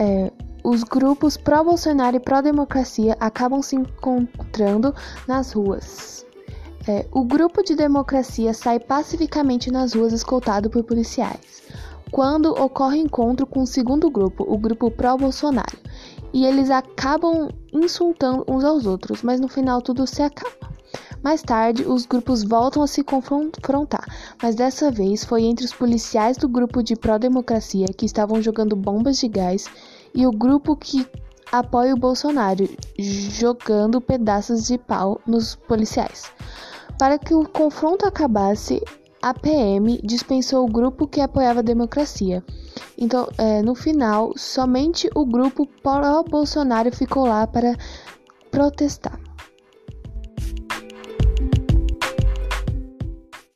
é, os grupos pró-Bolsonaro e pró-democracia acabam se encontrando nas ruas. É, o grupo de democracia sai pacificamente nas ruas escoltado por policiais, quando ocorre encontro com o segundo grupo, o grupo pró-Bolsonaro, e eles acabam insultando uns aos outros, mas no final tudo se acaba. Mais tarde, os grupos voltam a se confrontar, mas dessa vez foi entre os policiais do grupo de pró-democracia que estavam jogando bombas de gás e o grupo que apoia o Bolsonaro, jogando pedaços de pau nos policiais. Para que o confronto acabasse, a PM dispensou o grupo que apoiava a democracia. Então, é, no final, somente o grupo pró-Bolsonaro ficou lá para protestar.